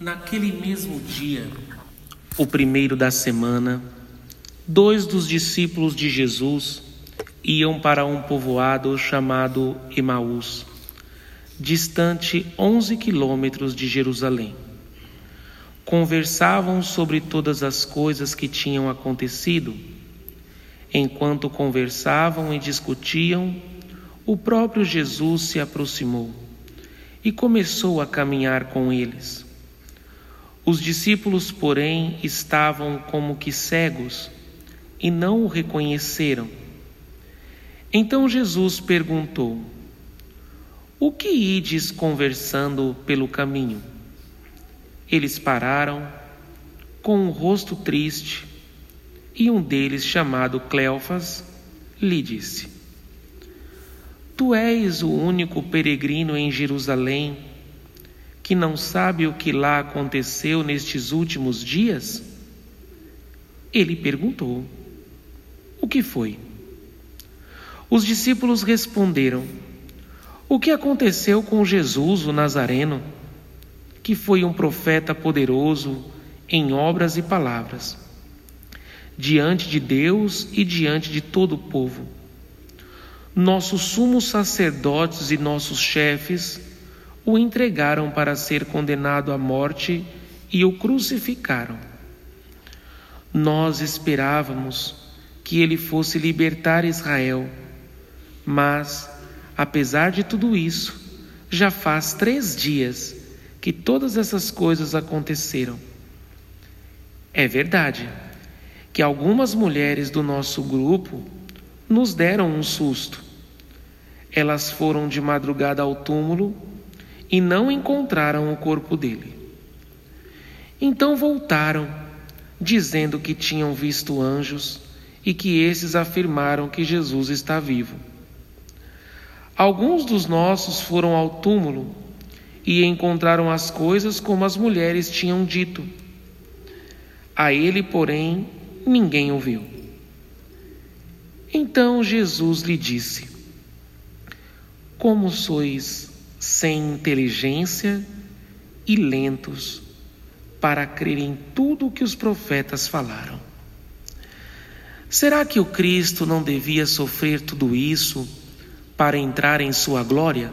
Naquele mesmo dia, o primeiro da semana, dois dos discípulos de Jesus iam para um povoado chamado Emaús, distante 11 quilômetros de Jerusalém. Conversavam sobre todas as coisas que tinham acontecido. Enquanto conversavam e discutiam, o próprio Jesus se aproximou e começou a caminhar com eles. Os discípulos, porém, estavam como que cegos e não o reconheceram. Então Jesus perguntou: O que ides conversando pelo caminho? Eles pararam, com o um rosto triste, e um deles, chamado Cleofas, lhe disse: Tu és o único peregrino em Jerusalém que não sabe o que lá aconteceu nestes últimos dias? Ele perguntou: O que foi? Os discípulos responderam: O que aconteceu com Jesus, o Nazareno, que foi um profeta poderoso em obras e palavras, diante de Deus e diante de todo o povo. Nossos sumos sacerdotes e nossos chefes o entregaram para ser condenado à morte e o crucificaram. Nós esperávamos que ele fosse libertar Israel mas, apesar de tudo isso, já faz três dias que todas essas coisas aconteceram. É verdade que algumas mulheres do nosso grupo nos deram um susto. Elas foram de madrugada ao túmulo e não encontraram o corpo dele. Então voltaram, dizendo que tinham visto anjos e que esses afirmaram que Jesus está vivo. Alguns dos nossos foram ao túmulo e encontraram as coisas como as mulheres tinham dito. A ele, porém, ninguém ouviu. Então Jesus lhe disse: Como sois sem inteligência e lentos para crer em tudo o que os profetas falaram. Será que o Cristo não devia sofrer tudo isso? para entrar em sua glória?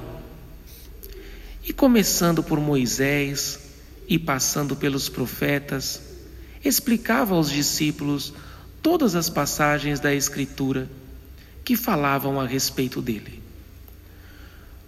E começando por Moisés e passando pelos profetas, explicava aos discípulos todas as passagens da Escritura que falavam a respeito dele.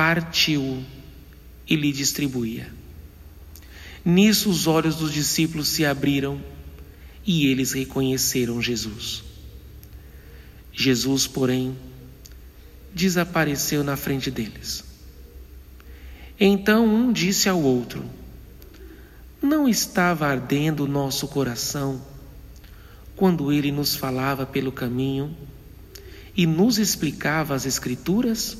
partiu e lhe distribuía. Nisso os olhos dos discípulos se abriram e eles reconheceram Jesus. Jesus, porém, desapareceu na frente deles. Então um disse ao outro: Não estava ardendo o nosso coração quando ele nos falava pelo caminho e nos explicava as Escrituras?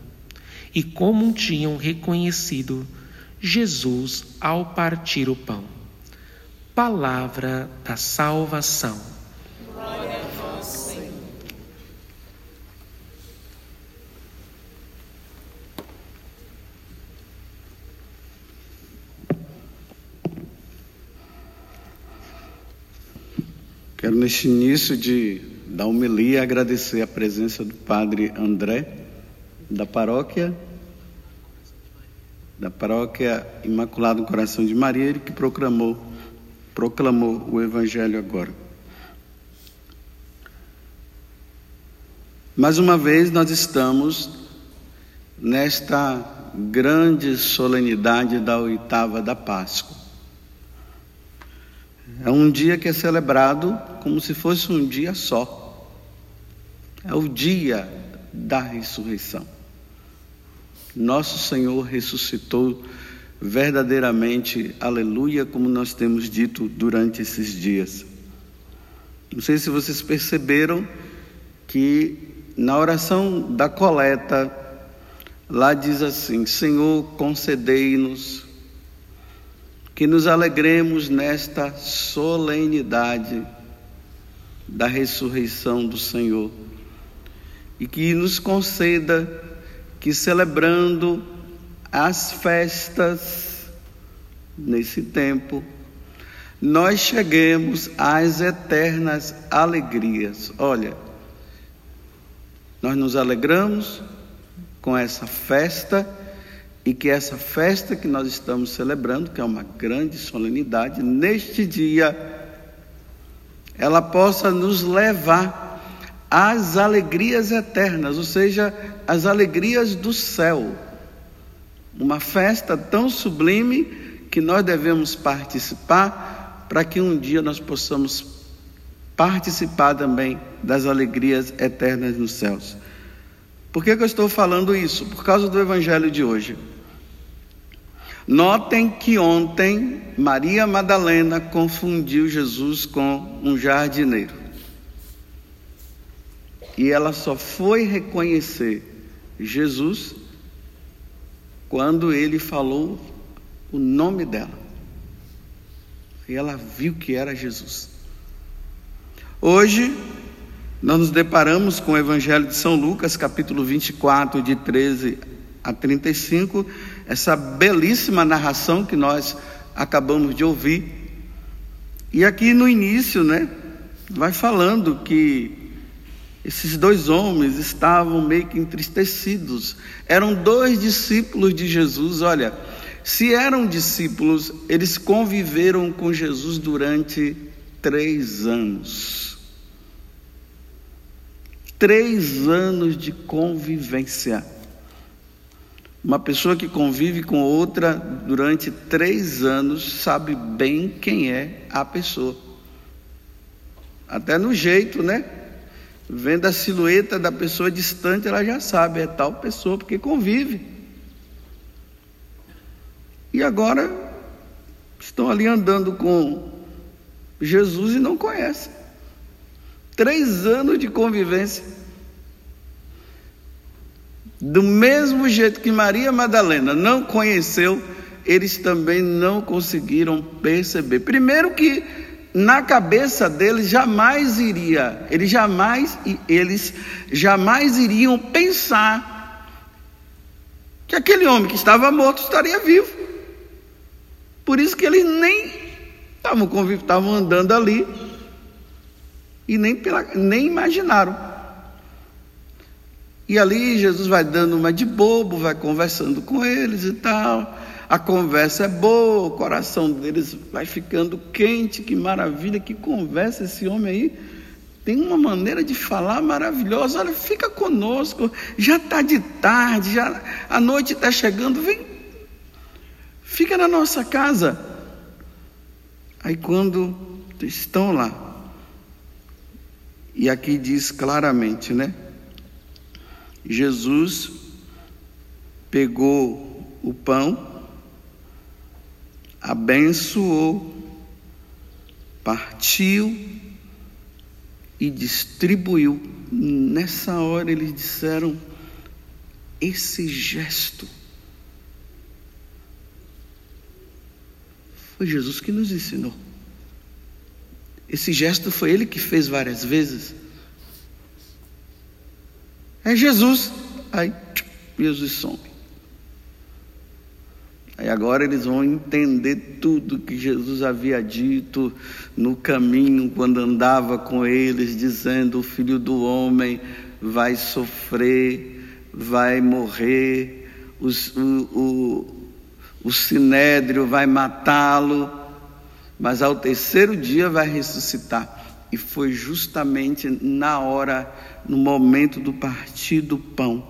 e como tinham reconhecido Jesus ao partir o pão. Palavra da salvação. Quero, neste início de, da homilia, agradecer a presença do Padre André, da paróquia, da paróquia Imaculado Coração de Maria, ele que proclamou proclamou o Evangelho agora. Mais uma vez, nós estamos nesta grande solenidade da oitava da Páscoa. É um dia que é celebrado como se fosse um dia só. É o dia da ressurreição. Nosso Senhor ressuscitou verdadeiramente, aleluia, como nós temos dito durante esses dias. Não sei se vocês perceberam que na oração da coleta, lá diz assim: Senhor, concedei-nos que nos alegremos nesta solenidade da ressurreição do Senhor e que nos conceda que celebrando as festas nesse tempo, nós cheguemos às eternas alegrias. Olha, nós nos alegramos com essa festa e que essa festa que nós estamos celebrando, que é uma grande solenidade, neste dia, ela possa nos levar às alegrias eternas, ou seja, as alegrias do céu. Uma festa tão sublime que nós devemos participar para que um dia nós possamos participar também das alegrias eternas nos céus. Por que, que eu estou falando isso? Por causa do evangelho de hoje. Notem que ontem Maria Madalena confundiu Jesus com um jardineiro. E ela só foi reconhecer Jesus quando ele falou o nome dela. E ela viu que era Jesus. Hoje, nós nos deparamos com o Evangelho de São Lucas, capítulo 24, de 13 a 35, essa belíssima narração que nós acabamos de ouvir. E aqui no início, né, vai falando que esses dois homens estavam meio que entristecidos. Eram dois discípulos de Jesus. Olha, se eram discípulos, eles conviveram com Jesus durante três anos. Três anos de convivência. Uma pessoa que convive com outra durante três anos sabe bem quem é a pessoa. Até no jeito, né? Vendo a silhueta da pessoa distante, ela já sabe, é tal pessoa, porque convive. E agora estão ali andando com Jesus e não conhecem. Três anos de convivência. Do mesmo jeito que Maria Madalena não conheceu, eles também não conseguiram perceber. Primeiro que na cabeça deles jamais iria, eles jamais eles jamais iriam pensar que aquele homem que estava morto estaria vivo. Por isso que eles nem estavam estavam andando ali e nem, pela, nem imaginaram. E ali Jesus vai dando uma de bobo, vai conversando com eles e tal. A conversa é boa, o coração deles vai ficando quente, que maravilha, que conversa esse homem aí. Tem uma maneira de falar maravilhosa. Olha, fica conosco. Já está de tarde, já a noite está chegando. Vem, fica na nossa casa. Aí quando estão lá, e aqui diz claramente, né? Jesus pegou o pão, abençoou, partiu e distribuiu. Nessa hora eles disseram: esse gesto foi Jesus que nos ensinou. Esse gesto foi ele que fez várias vezes. É Jesus. Aí Jesus some. Aí agora eles vão entender tudo que Jesus havia dito no caminho, quando andava com eles, dizendo: O filho do homem vai sofrer, vai morrer, o, o, o sinédrio vai matá-lo mas ao terceiro dia vai ressuscitar. E foi justamente na hora, no momento do partir do pão.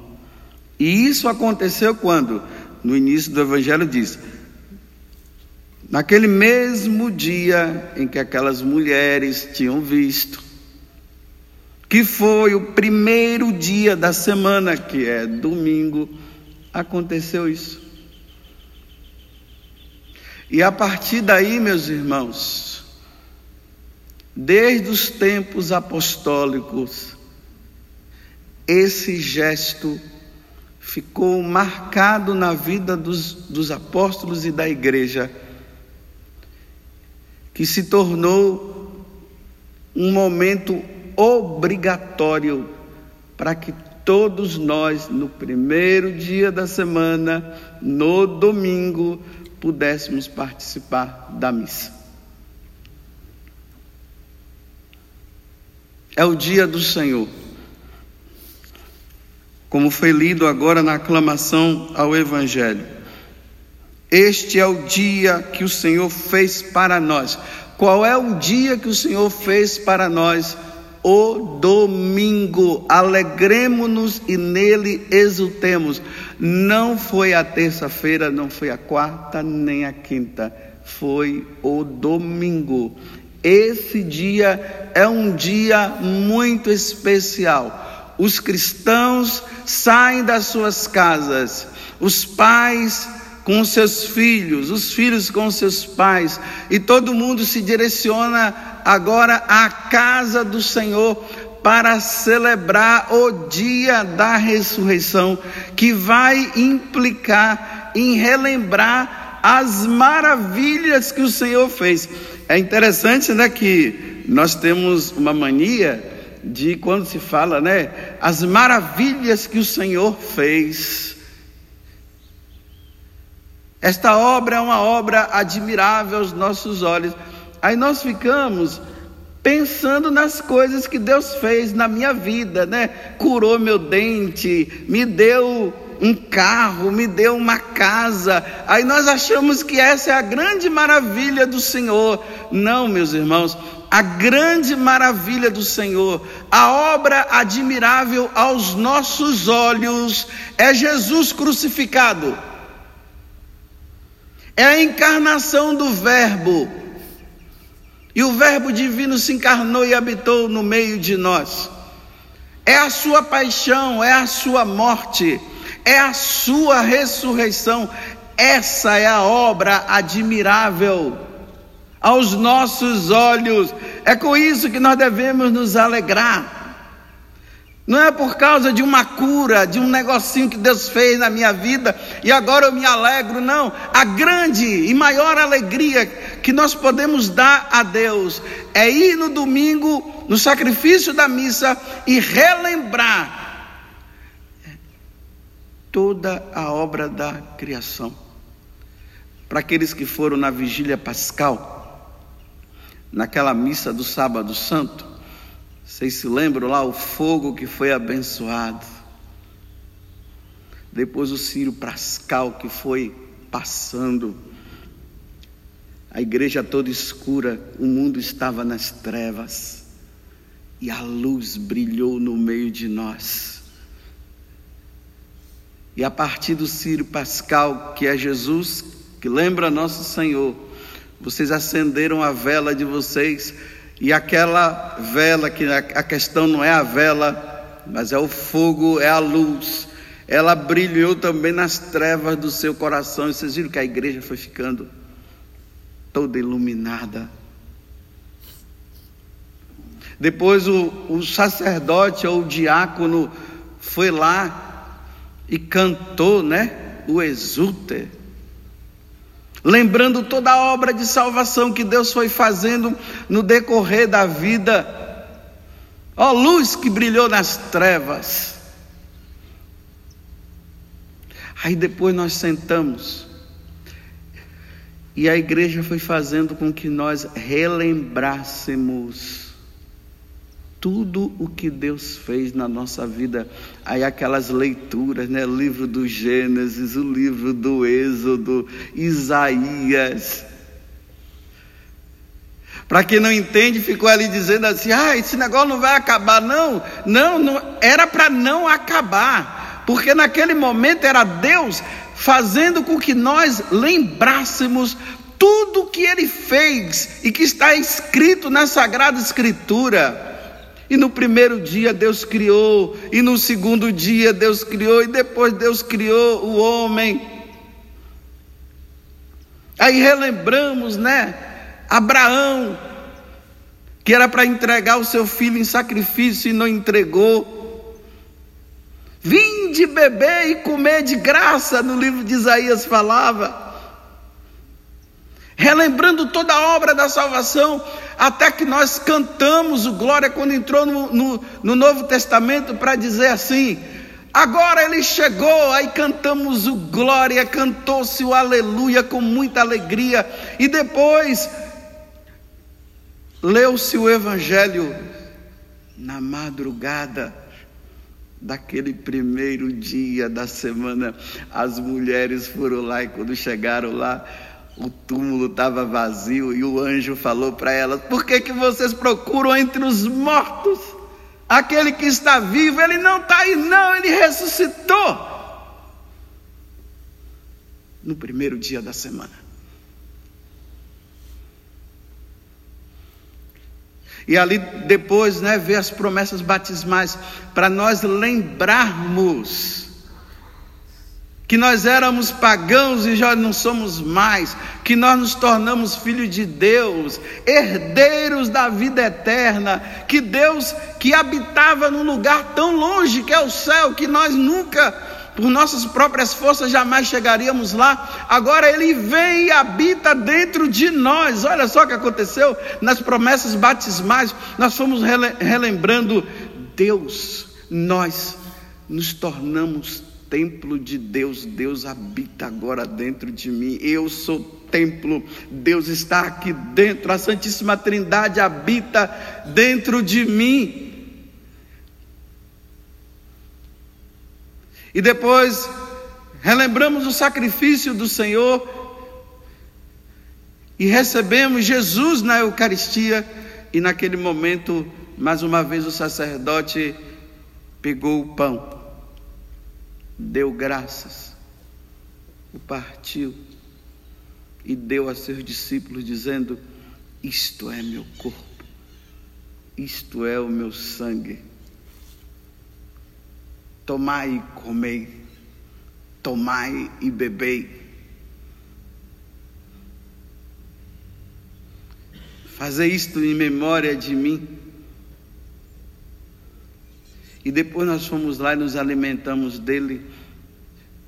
E isso aconteceu quando? No início do Evangelho diz: naquele mesmo dia em que aquelas mulheres tinham visto, que foi o primeiro dia da semana, que é domingo, aconteceu isso. E a partir daí, meus irmãos, desde os tempos apostólicos, esse gesto ficou marcado na vida dos, dos apóstolos e da igreja, que se tornou um momento obrigatório para que todos nós, no primeiro dia da semana, no domingo, pudéssemos participar da missa. É o dia do Senhor. Como foi lido agora na aclamação ao Evangelho. Este é o dia que o Senhor fez para nós. Qual é o dia que o Senhor fez para nós? o domingo. Alegremos-nos e nele exultemos. Não foi a terça-feira, não foi a quarta, nem a quinta, foi o domingo. Esse dia é um dia muito especial. Os cristãos saem das suas casas, os pais com seus filhos, os filhos com seus pais, e todo mundo se direciona agora à casa do Senhor para celebrar o dia da ressurreição, que vai implicar em relembrar as maravilhas que o Senhor fez. É interessante, né, que nós temos uma mania de quando se fala, né, as maravilhas que o Senhor fez. Esta obra é uma obra admirável aos nossos olhos. Aí nós ficamos pensando nas coisas que Deus fez na minha vida, né? Curou meu dente, me deu um carro, me deu uma casa. Aí nós achamos que essa é a grande maravilha do Senhor. Não, meus irmãos, a grande maravilha do Senhor, a obra admirável aos nossos olhos é Jesus crucificado é a encarnação do Verbo. E o Verbo divino se encarnou e habitou no meio de nós. É a sua paixão, é a sua morte, é a sua ressurreição. Essa é a obra admirável aos nossos olhos. É com isso que nós devemos nos alegrar. Não é por causa de uma cura, de um negocinho que Deus fez na minha vida e agora eu me alegro, não. A grande e maior alegria que nós podemos dar a Deus é ir no domingo, no sacrifício da missa e relembrar toda a obra da criação. Para aqueles que foram na vigília pascal, naquela missa do sábado santo, vocês se lembram lá o fogo que foi abençoado? Depois o Círio Pascal que foi passando. A igreja toda escura, o mundo estava nas trevas. E a luz brilhou no meio de nós. E a partir do Círio Pascal, que é Jesus, que lembra nosso Senhor, vocês acenderam a vela de vocês e aquela vela, que a questão não é a vela, mas é o fogo, é a luz. Ela brilhou também nas trevas do seu coração. E vocês viram que a igreja foi ficando toda iluminada. Depois o, o sacerdote ou o diácono foi lá e cantou, né? O exulter lembrando toda a obra de salvação que Deus foi fazendo no decorrer da vida. Ó luz que brilhou nas trevas. Aí depois nós sentamos. E a igreja foi fazendo com que nós relembrássemos tudo o que Deus fez na nossa vida. Aí aquelas leituras, né? O livro do Gênesis, o livro do Êxodo, Isaías. Para quem não entende, ficou ali dizendo assim: ah, esse negócio não vai acabar, não. Não, não era para não acabar, porque naquele momento era Deus fazendo com que nós lembrássemos tudo que ele fez e que está escrito na Sagrada Escritura. E no primeiro dia Deus criou, e no segundo dia Deus criou, e depois Deus criou o homem. Aí relembramos, né? Abraão, que era para entregar o seu filho em sacrifício e não entregou. Vinde beber e comer de graça, no livro de Isaías falava. Relembrando toda a obra da salvação, até que nós cantamos o glória quando entrou no, no, no Novo Testamento para dizer assim: Agora ele chegou, aí cantamos o glória, cantou-se o aleluia com muita alegria, e depois leu-se o evangelho na madrugada daquele primeiro dia da semana. As mulheres foram lá e quando chegaram lá, o túmulo estava vazio e o anjo falou para elas: Por que, que vocês procuram entre os mortos? Aquele que está vivo, ele não está aí, não, ele ressuscitou. No primeiro dia da semana. E ali depois, né, ver as promessas batismais, para nós lembrarmos que nós éramos pagãos e já não somos mais, que nós nos tornamos filhos de Deus, herdeiros da vida eterna, que Deus que habitava num lugar tão longe que é o céu, que nós nunca, por nossas próprias forças, jamais chegaríamos lá, agora Ele vem e habita dentro de nós. Olha só o que aconteceu nas promessas batismais, nós fomos relembrando Deus, nós nos tornamos templo de Deus, Deus habita agora dentro de mim. Eu sou templo, Deus está aqui dentro, a Santíssima Trindade habita dentro de mim. E depois relembramos o sacrifício do Senhor e recebemos Jesus na Eucaristia, e naquele momento, mais uma vez, o sacerdote pegou o pão deu graças, o partiu e deu a seus discípulos, dizendo: Isto é meu corpo, isto é o meu sangue. Tomai e comei, tomai e bebei. Fazer isto em memória de mim. E depois nós fomos lá e nos alimentamos dele,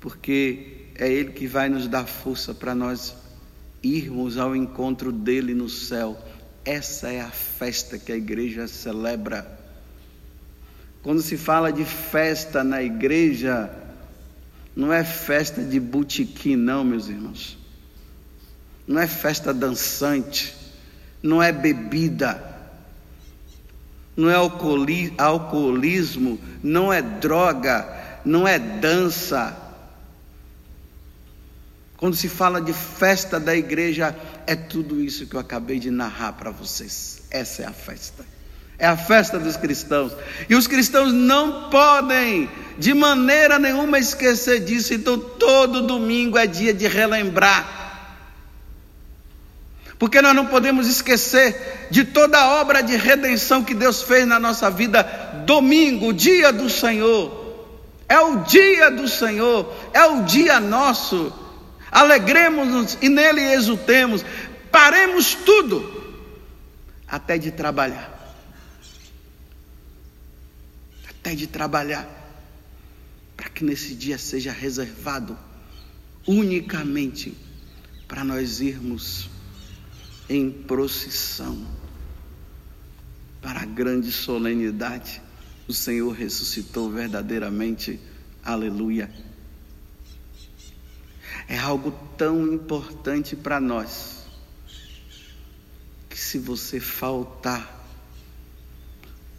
porque é ele que vai nos dar força para nós irmos ao encontro dele no céu. Essa é a festa que a igreja celebra. Quando se fala de festa na igreja, não é festa de botequim, não, meus irmãos. Não é festa dançante, não é bebida não é alcoolismo, não é droga, não é dança. Quando se fala de festa da igreja, é tudo isso que eu acabei de narrar para vocês. Essa é a festa. É a festa dos cristãos. E os cristãos não podem, de maneira nenhuma, esquecer disso. Então, todo domingo é dia de relembrar porque nós não podemos esquecer de toda a obra de redenção que Deus fez na nossa vida. Domingo, dia do Senhor, é o dia do Senhor, é o dia nosso. Alegremos-nos e nele exultemos. Paremos tudo, até de trabalhar. Até de trabalhar, para que nesse dia seja reservado unicamente para nós irmos em procissão para a grande solenidade. O Senhor ressuscitou verdadeiramente. Aleluia. É algo tão importante para nós que se você faltar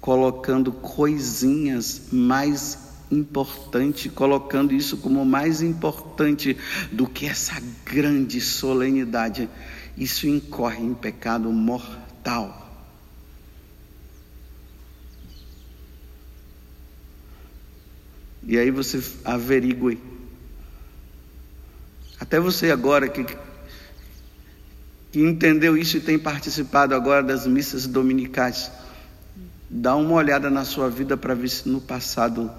colocando coisinhas mais importante, colocando isso como mais importante do que essa grande solenidade, isso incorre em pecado mortal. E aí você averigue. Até você agora que, que entendeu isso e tem participado agora das missas dominicais, dá uma olhada na sua vida para ver se no passado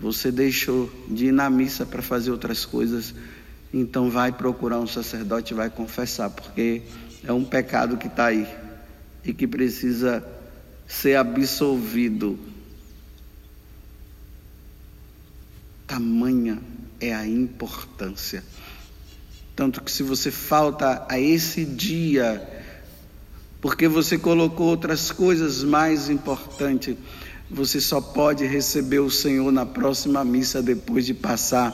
você deixou de ir na missa para fazer outras coisas. Então vai procurar um sacerdote e vai confessar, porque é um pecado que está aí e que precisa ser absolvido. Tamanha é a importância. Tanto que se você falta a esse dia, porque você colocou outras coisas mais importantes, você só pode receber o Senhor na próxima missa depois de passar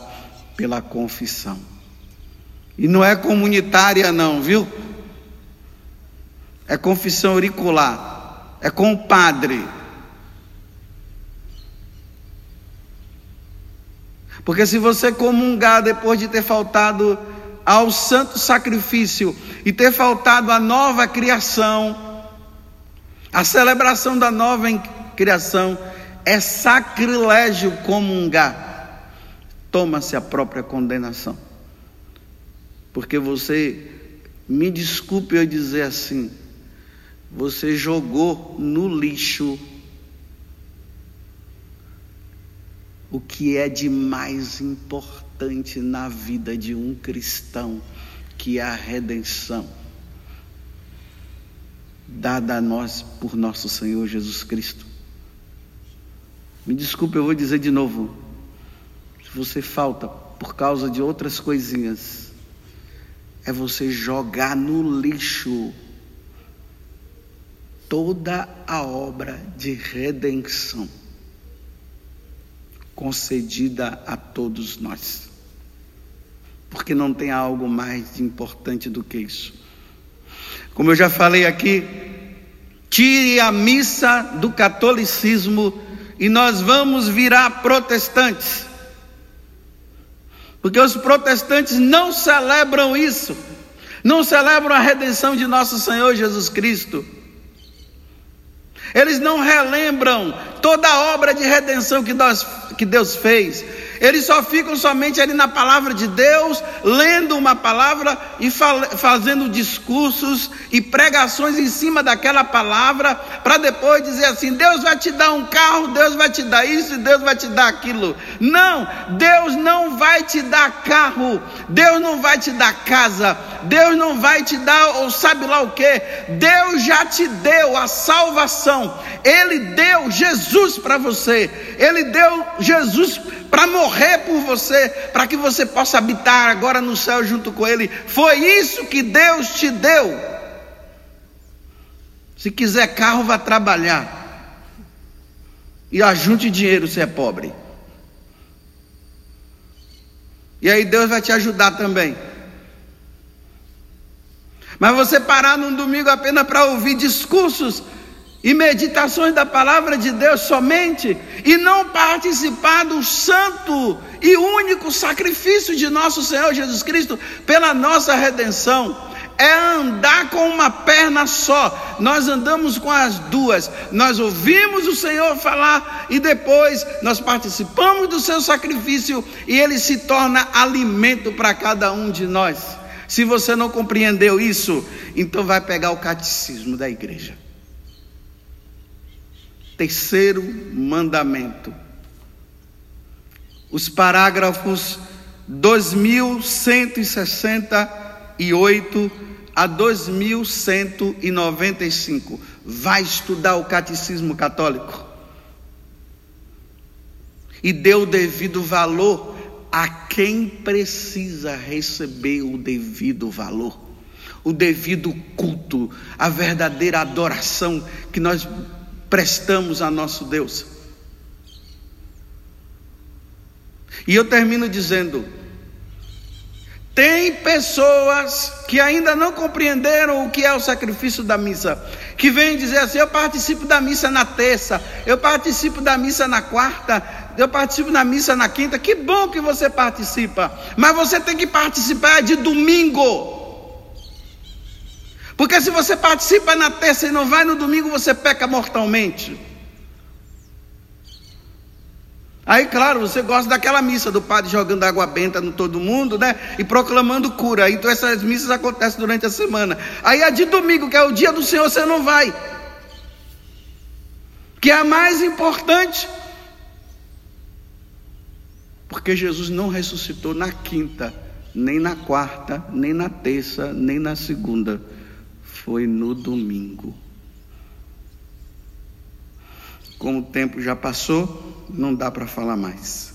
pela confissão. E não é comunitária, não, viu? É confissão auricular, é com o padre. Porque se você comungar depois de ter faltado ao santo sacrifício e ter faltado a nova criação, a celebração da nova criação, é sacrilégio comungar. Toma-se a própria condenação. Porque você, me desculpe eu dizer assim, você jogou no lixo o que é de mais importante na vida de um cristão, que é a redenção dada a nós por nosso Senhor Jesus Cristo. Me desculpe, eu vou dizer de novo. Se você falta por causa de outras coisinhas, é você jogar no lixo toda a obra de redenção concedida a todos nós. Porque não tem algo mais importante do que isso. Como eu já falei aqui, tire a missa do catolicismo e nós vamos virar protestantes. Porque os protestantes não celebram isso, não celebram a redenção de nosso Senhor Jesus Cristo. Eles não relembram toda a obra de redenção que, nós, que Deus fez. Eles só ficam somente ali na palavra de Deus, lendo uma palavra e fazendo discursos e pregações em cima daquela palavra, para depois dizer assim: Deus vai te dar um carro, Deus vai te dar isso, Deus vai te dar aquilo. Não, Deus não vai te dar carro, Deus não vai te dar casa, Deus não vai te dar ou sabe lá o que. Deus já te deu a salvação. Ele deu Jesus para você. Ele deu Jesus para morrer por você, para que você possa habitar agora no céu junto com Ele. Foi isso que Deus te deu. Se quiser carro, vá trabalhar. E ajunte dinheiro se é pobre. E aí Deus vai te ajudar também. Mas você parar num domingo apenas para ouvir discursos e meditações da palavra de Deus somente, e não participar do santo e único sacrifício de nosso Senhor Jesus Cristo pela nossa redenção. É andar com uma perna só, nós andamos com as duas. Nós ouvimos o Senhor falar e depois nós participamos do seu sacrifício e ele se torna alimento para cada um de nós. Se você não compreendeu isso, então vai pegar o catecismo da igreja. Terceiro mandamento. Os parágrafos 2168 a 2195. Vai estudar o catecismo católico. E dê o devido valor a quem precisa receber o devido valor, o devido culto, a verdadeira adoração que nós prestamos a nosso Deus. E eu termino dizendo: tem pessoas que ainda não compreenderam o que é o sacrifício da missa, que vêm dizer assim: eu participo da missa na terça, eu participo da missa na quarta, eu participo da missa na quinta. Que bom que você participa, mas você tem que participar de domingo. Porque se você participa na terça e não vai no domingo, você peca mortalmente. Aí, claro, você gosta daquela missa do padre jogando água benta no todo mundo, né? E proclamando cura. Então essas missas acontecem durante a semana. Aí a de domingo, que é o dia do Senhor, você não vai. Que é a mais importante. Porque Jesus não ressuscitou na quinta, nem na quarta, nem na terça, nem na segunda. Foi no domingo. Como o tempo já passou, não dá para falar mais.